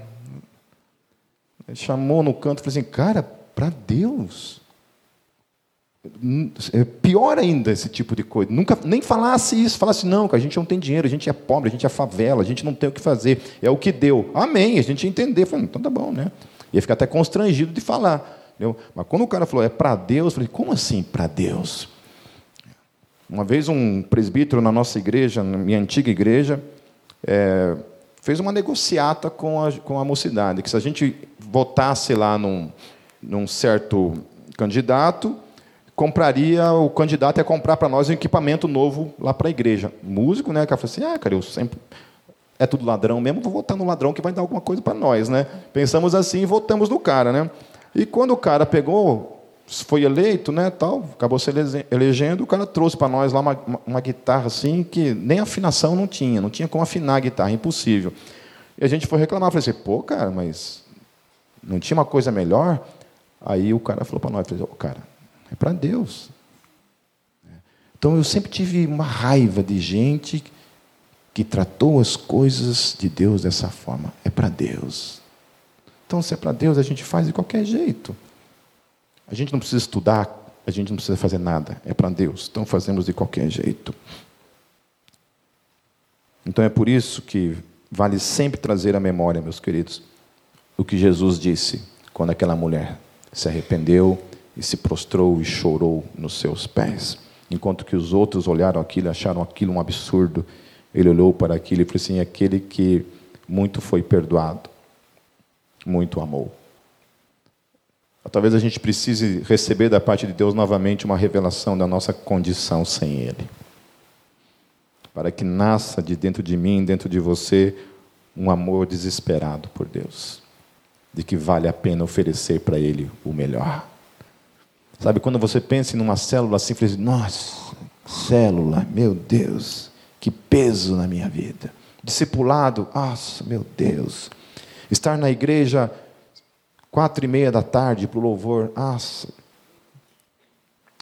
chamou no canto e falou assim, cara, para Deus. É pior ainda esse tipo de coisa. Nunca nem falasse isso, falasse não, que a gente não tem dinheiro, a gente é pobre, a gente é favela, a gente não tem o que fazer. É o que deu. Amém. A gente entender. Falei, então tá bom, né? Ia ficar até constrangido de falar. Entendeu? Mas quando o cara falou, é para Deus, eu falei, como assim para Deus? Uma vez um presbítero na nossa igreja, na minha antiga igreja, é, fez uma negociata com a, com a mocidade, que se a gente votasse lá num, num certo candidato, compraria, o candidato ia comprar para nós um equipamento novo lá para a igreja. Músico, né? O cara falou assim, ah, cara, eu sempre é tudo ladrão mesmo, vou votar no ladrão que vai dar alguma coisa para nós, né? Pensamos assim e votamos no cara, né? E quando o cara pegou, foi eleito, né, tal, acabou se elegendo, o cara trouxe para nós lá uma, uma, guitarra assim que nem afinação não tinha, não tinha como afinar a guitarra, impossível. E a gente foi reclamar, falei assim, pô, cara, mas não tinha uma coisa melhor? Aí o cara falou para nós, falei, oh, cara, é para Deus. Então eu sempre tive uma raiva de gente que tratou as coisas de Deus dessa forma. É para Deus. Então, se é para Deus, a gente faz de qualquer jeito. A gente não precisa estudar, a gente não precisa fazer nada. É para Deus. Então, fazemos de qualquer jeito. Então, é por isso que vale sempre trazer à memória, meus queridos, o que Jesus disse quando aquela mulher se arrependeu e se prostrou e chorou nos seus pés. Enquanto que os outros olharam aquilo e acharam aquilo um absurdo, ele olhou para aquilo e falou assim: aquele que muito foi perdoado, muito amou. Talvez a gente precise receber da parte de Deus novamente uma revelação da nossa condição sem Ele. Para que nasça de dentro de mim, dentro de você, um amor desesperado por Deus. De que vale a pena oferecer para Ele o melhor. Sabe, quando você pensa em uma célula assim, você nossa, célula, meu Deus, que peso na minha vida. Discipulado, nossa, meu Deus. Estar na igreja quatro e meia da tarde para o louvor, nossa.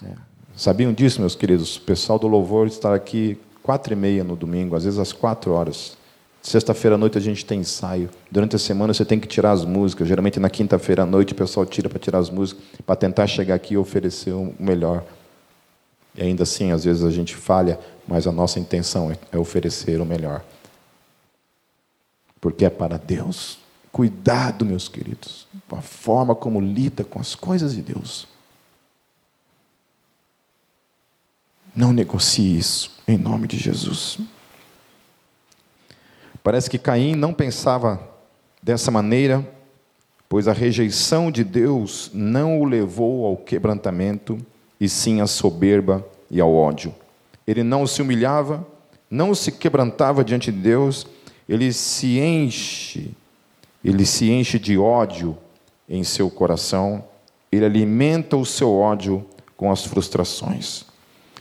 É. Sabiam disso, meus queridos? O pessoal do louvor está aqui quatro e meia no domingo, às vezes às quatro horas. Sexta-feira à noite a gente tem ensaio. Durante a semana você tem que tirar as músicas. Geralmente na quinta-feira à noite o pessoal tira para tirar as músicas, para tentar chegar aqui e oferecer o melhor. E ainda assim, às vezes a gente falha, mas a nossa intenção é, é oferecer o melhor. Porque é para Deus. Cuidado, meus queridos, com a forma como lida com as coisas de Deus. Não negocie isso, em nome de Jesus. Parece que Caim não pensava dessa maneira, pois a rejeição de Deus não o levou ao quebrantamento, e sim à soberba e ao ódio. Ele não se humilhava, não se quebrantava diante de Deus, ele se enche, ele se enche de ódio em seu coração, ele alimenta o seu ódio com as frustrações.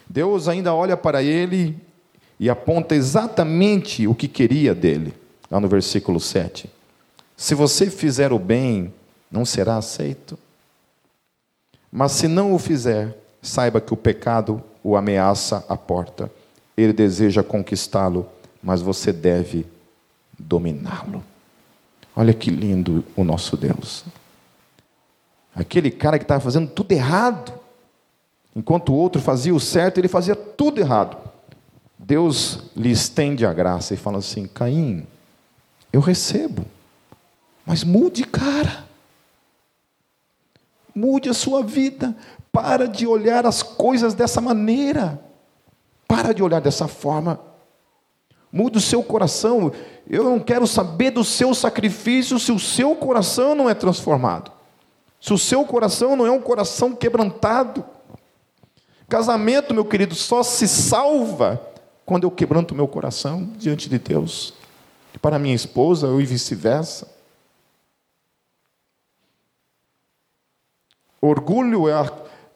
Deus ainda olha para ele e aponta exatamente o que queria dele, lá no versículo 7. Se você fizer o bem, não será aceito. Mas se não o fizer, saiba que o pecado o ameaça à porta. Ele deseja conquistá-lo, mas você deve dominá-lo. Olha que lindo o nosso Deus. Aquele cara que estava fazendo tudo errado, enquanto o outro fazia o certo, ele fazia tudo errado. Deus lhe estende a graça e fala assim: Caim, eu recebo, mas mude, cara. Mude a sua vida. Para de olhar as coisas dessa maneira. Para de olhar dessa forma. Mude o seu coração. Eu não quero saber do seu sacrifício se o seu coração não é transformado. Se o seu coração não é um coração quebrantado. Casamento, meu querido, só se salva quando eu quebranto meu coração diante de Deus, e para minha esposa, ou vice-versa. Orgulho é,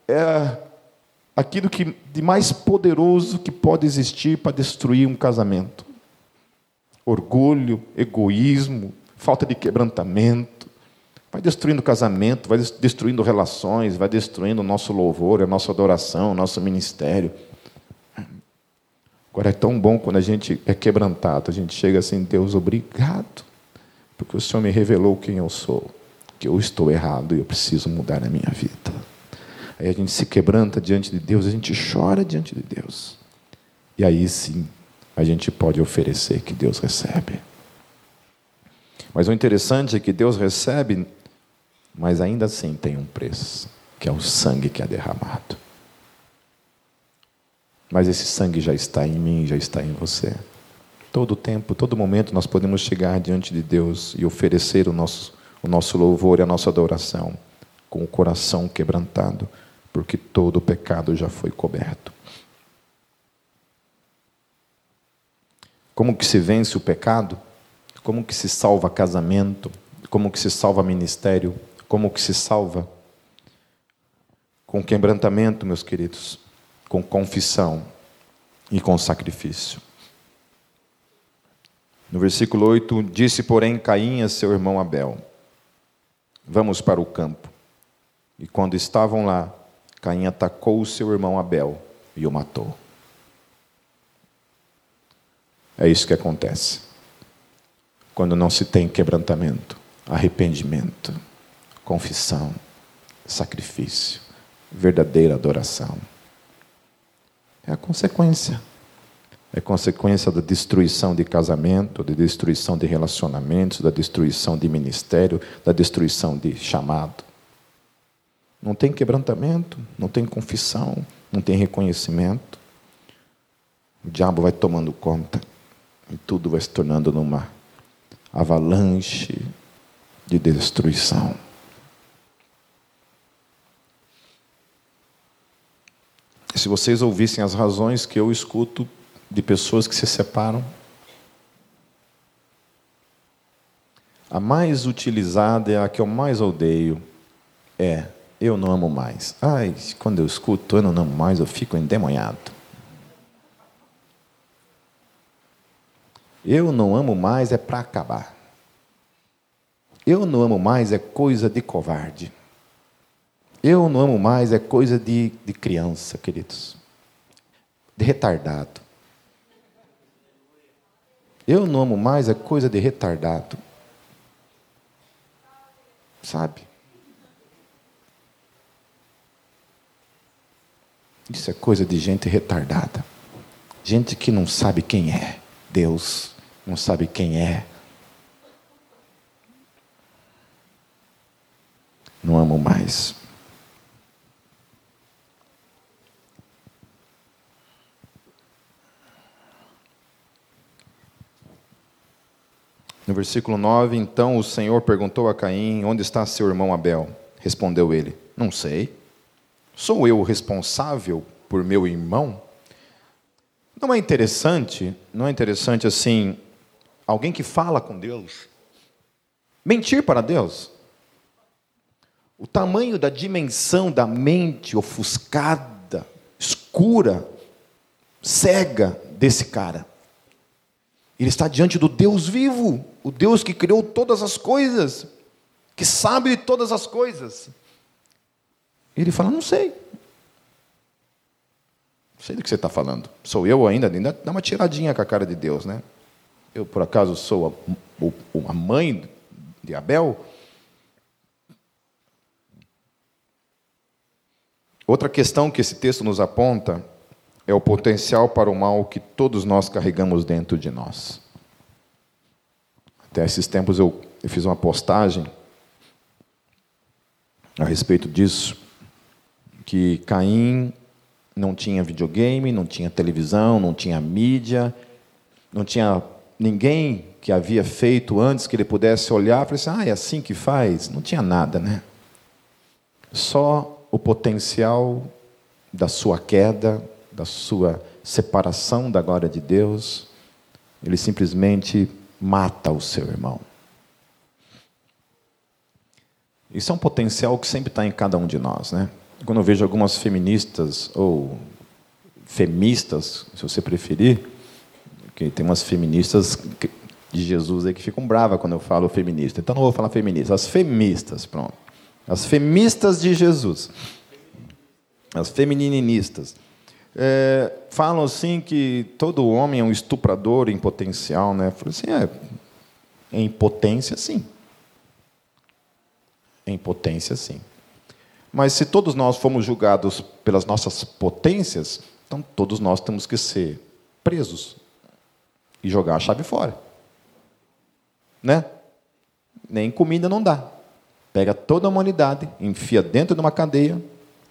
é aquilo que, de mais poderoso que pode existir para destruir um casamento. Orgulho, egoísmo, falta de quebrantamento, vai destruindo o casamento, vai destruindo relações, vai destruindo o nosso louvor, a nossa adoração, o nosso ministério. Agora é tão bom quando a gente é quebrantado, a gente chega assim, Deus, obrigado, porque o Senhor me revelou quem eu sou, que eu estou errado e eu preciso mudar a minha vida. Aí a gente se quebranta diante de Deus, a gente chora diante de Deus. E aí sim, a gente pode oferecer que Deus recebe. Mas o interessante é que Deus recebe, mas ainda assim tem um preço, que é o sangue que é derramado. Mas esse sangue já está em mim, já está em você. Todo tempo, todo momento, nós podemos chegar diante de Deus e oferecer o nosso, o nosso louvor e a nossa adoração com o coração quebrantado, porque todo o pecado já foi coberto. Como que se vence o pecado? Como que se salva casamento? Como que se salva ministério? Como que se salva? Com quebrantamento, meus queridos com confissão e com sacrifício. No versículo 8, disse, porém, Caim a seu irmão Abel: Vamos para o campo. E quando estavam lá, Caim atacou o seu irmão Abel e o matou. É isso que acontece. Quando não se tem quebrantamento, arrependimento, confissão, sacrifício, verdadeira adoração. É a consequência. É consequência da destruição de casamento, da destruição de relacionamentos, da destruição de ministério, da destruição de chamado. Não tem quebrantamento, não tem confissão, não tem reconhecimento. O diabo vai tomando conta e tudo vai se tornando numa avalanche de destruição. Se vocês ouvissem as razões que eu escuto de pessoas que se separam, a mais utilizada é a que eu mais odeio, é eu não amo mais. Ai, quando eu escuto eu não amo mais, eu fico endemoniado. Eu não amo mais é para acabar. Eu não amo mais é coisa de covarde. Eu não amo mais é coisa de, de criança, queridos. De retardado. Eu não amo mais é coisa de retardado. Sabe? Isso é coisa de gente retardada. Gente que não sabe quem é Deus, não sabe quem é. Não amo mais. No versículo 9, então o Senhor perguntou a Caim: Onde está seu irmão Abel? Respondeu ele: Não sei. Sou eu o responsável por meu irmão? Não é interessante, não é interessante assim, alguém que fala com Deus, mentir para Deus? O tamanho da dimensão da mente ofuscada, escura, cega desse cara. Ele está diante do Deus vivo, o Deus que criou todas as coisas, que sabe de todas as coisas. Ele fala: Não sei. Não sei do que você está falando. Sou eu ainda? Ainda dá uma tiradinha com a cara de Deus, né? Eu, por acaso, sou a, a mãe de Abel? Outra questão que esse texto nos aponta é o potencial para o mal que todos nós carregamos dentro de nós. Até esses tempos eu, eu fiz uma postagem a respeito disso que Caim não tinha videogame, não tinha televisão, não tinha mídia, não tinha ninguém que havia feito antes que ele pudesse olhar e falar assim, ah, é assim que faz? Não tinha nada, né? Só o potencial da sua queda, da sua separação da glória de Deus, ele simplesmente mata o seu irmão. Isso é um potencial que sempre está em cada um de nós, né? quando eu vejo algumas feministas, ou feministas, se você preferir, que tem umas feministas de Jesus aí que ficam bravas quando eu falo feminista. Então não vou falar feminista, as feministas, pronto. As feministas de Jesus. As femininistas. É, falam assim que todo homem é um estuprador em potencial, né? Falei assim, é, em potência, sim. Em potência, sim. Mas se todos nós fomos julgados pelas nossas potências, então todos nós temos que ser presos e jogar a chave fora. Né? Nem comida não dá. Pega toda a humanidade, enfia dentro de uma cadeia,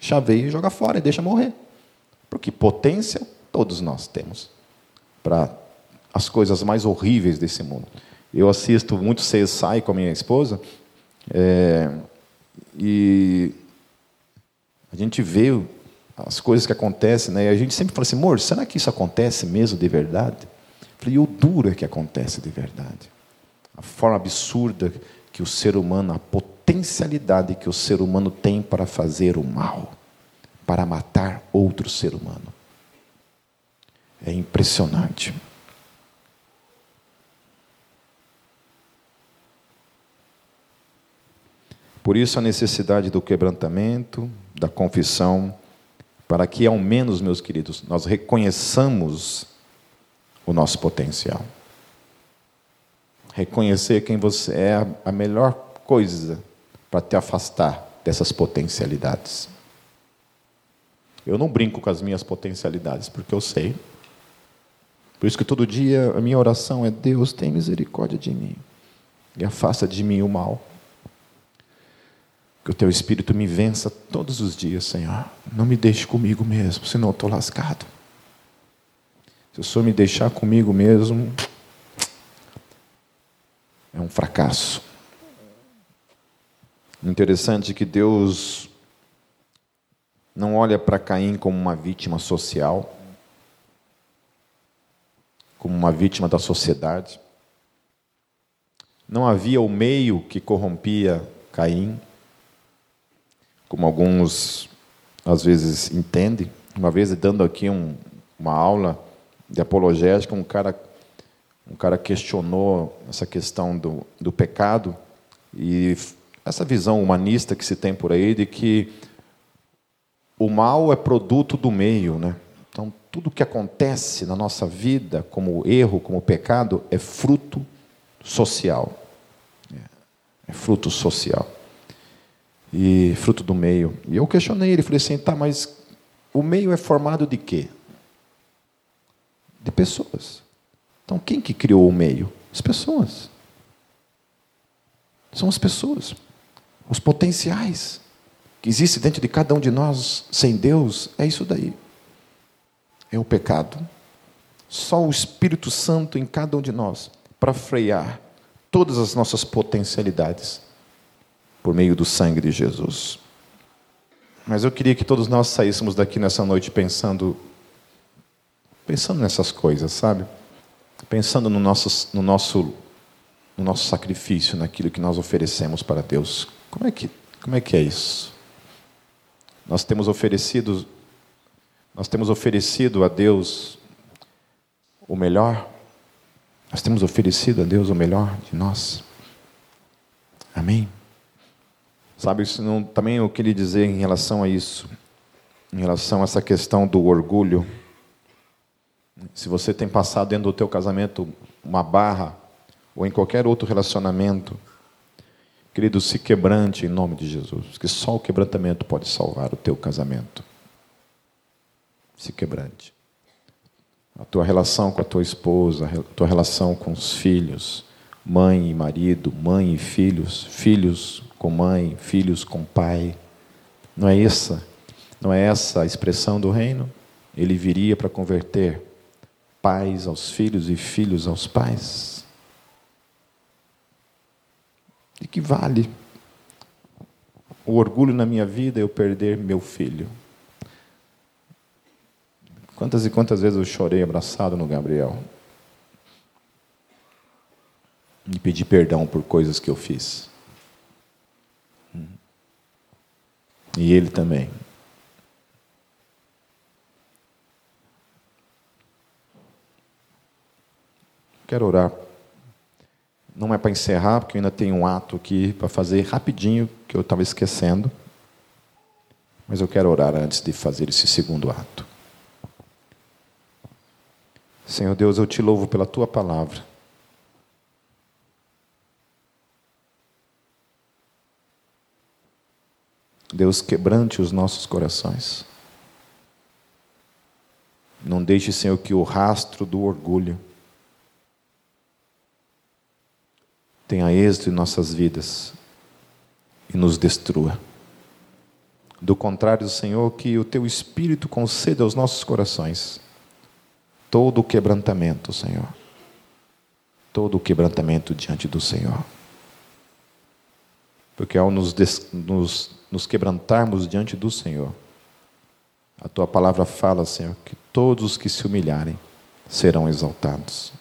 chaveia e joga fora e deixa morrer. Porque potência todos nós temos para as coisas mais horríveis desse mundo. Eu assisto muito CSI com a minha esposa é, e a gente vê as coisas que acontecem, né? e a gente sempre fala assim, amor, será que isso acontece mesmo de verdade? Eu falei, e o duro é que acontece de verdade. A forma absurda que o ser humano, a potencialidade que o ser humano tem para fazer o mal, para matar outro ser humano. É impressionante. Por isso a necessidade do quebrantamento, da confissão, para que ao menos, meus queridos, nós reconheçamos o nosso potencial. Reconhecer quem você é a melhor coisa para te afastar dessas potencialidades. Eu não brinco com as minhas potencialidades, porque eu sei. Por isso que todo dia a minha oração é: Deus, tem misericórdia de mim e afasta de mim o mal. Que o teu espírito me vença todos os dias, Senhor. Não me deixe comigo mesmo, senão eu estou lascado. Se o Senhor me deixar comigo mesmo, é um fracasso. Interessante que Deus não olha para Caim como uma vítima social, como uma vítima da sociedade. Não havia o meio que corrompia Caim, como alguns às vezes entendem. Uma vez dando aqui um, uma aula de apologética, um cara, um cara questionou essa questão do, do pecado e essa visão humanista que se tem por aí de que o mal é produto do meio, né? Então, tudo que acontece na nossa vida, como erro, como pecado, é fruto social. É fruto social. E fruto do meio. E eu questionei ele, falei assim, tá, mas o meio é formado de quê? De pessoas. Então quem que criou o meio? As pessoas. São as pessoas. Os potenciais que existem dentro de cada um de nós sem Deus, é isso daí. É o pecado. Só o Espírito Santo em cada um de nós para frear todas as nossas potencialidades por meio do sangue de Jesus. Mas eu queria que todos nós saíssemos daqui nessa noite pensando pensando nessas coisas, sabe? Pensando no nosso no nosso no nosso sacrifício, naquilo que nós oferecemos para Deus. Como é que como é que é isso? Nós temos oferecido nós temos oferecido a Deus o melhor nós temos oferecido a Deus o melhor de nós. Amém? Sabe, isso não, também eu queria dizer em relação a isso, em relação a essa questão do orgulho. Se você tem passado dentro do teu casamento uma barra, ou em qualquer outro relacionamento, querido, se quebrante em nome de Jesus, que só o quebrantamento pode salvar o teu casamento. Se quebrante a tua relação com a tua esposa, a tua relação com os filhos, mãe e marido, mãe e filhos, filhos com mãe, filhos com pai. Não é essa, não é essa a expressão do reino? Ele viria para converter pais aos filhos e filhos aos pais. De que vale o orgulho na minha vida eu perder meu filho? Quantas e quantas vezes eu chorei abraçado no Gabriel? E pedi perdão por coisas que eu fiz. E ele também. Quero orar. Não é para encerrar, porque eu ainda tenho um ato aqui para fazer rapidinho, que eu estava esquecendo. Mas eu quero orar antes de fazer esse segundo ato. Senhor Deus, eu te louvo pela tua palavra. Deus, quebrante os nossos corações. Não deixe, Senhor, que o rastro do orgulho tenha êxito em nossas vidas e nos destrua. Do contrário, Senhor, que o teu Espírito conceda aos nossos corações todo o quebrantamento, Senhor. Todo o quebrantamento diante do Senhor. Porque ao nos, nos, nos quebrantarmos diante do Senhor, a tua palavra fala, Senhor, que todos os que se humilharem serão exaltados.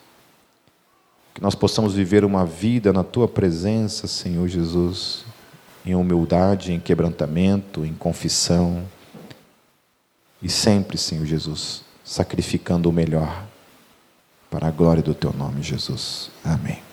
Que nós possamos viver uma vida na tua presença, Senhor Jesus, em humildade, em quebrantamento, em confissão. E sempre, Senhor Jesus, sacrificando o melhor para a glória do teu nome, Jesus. Amém.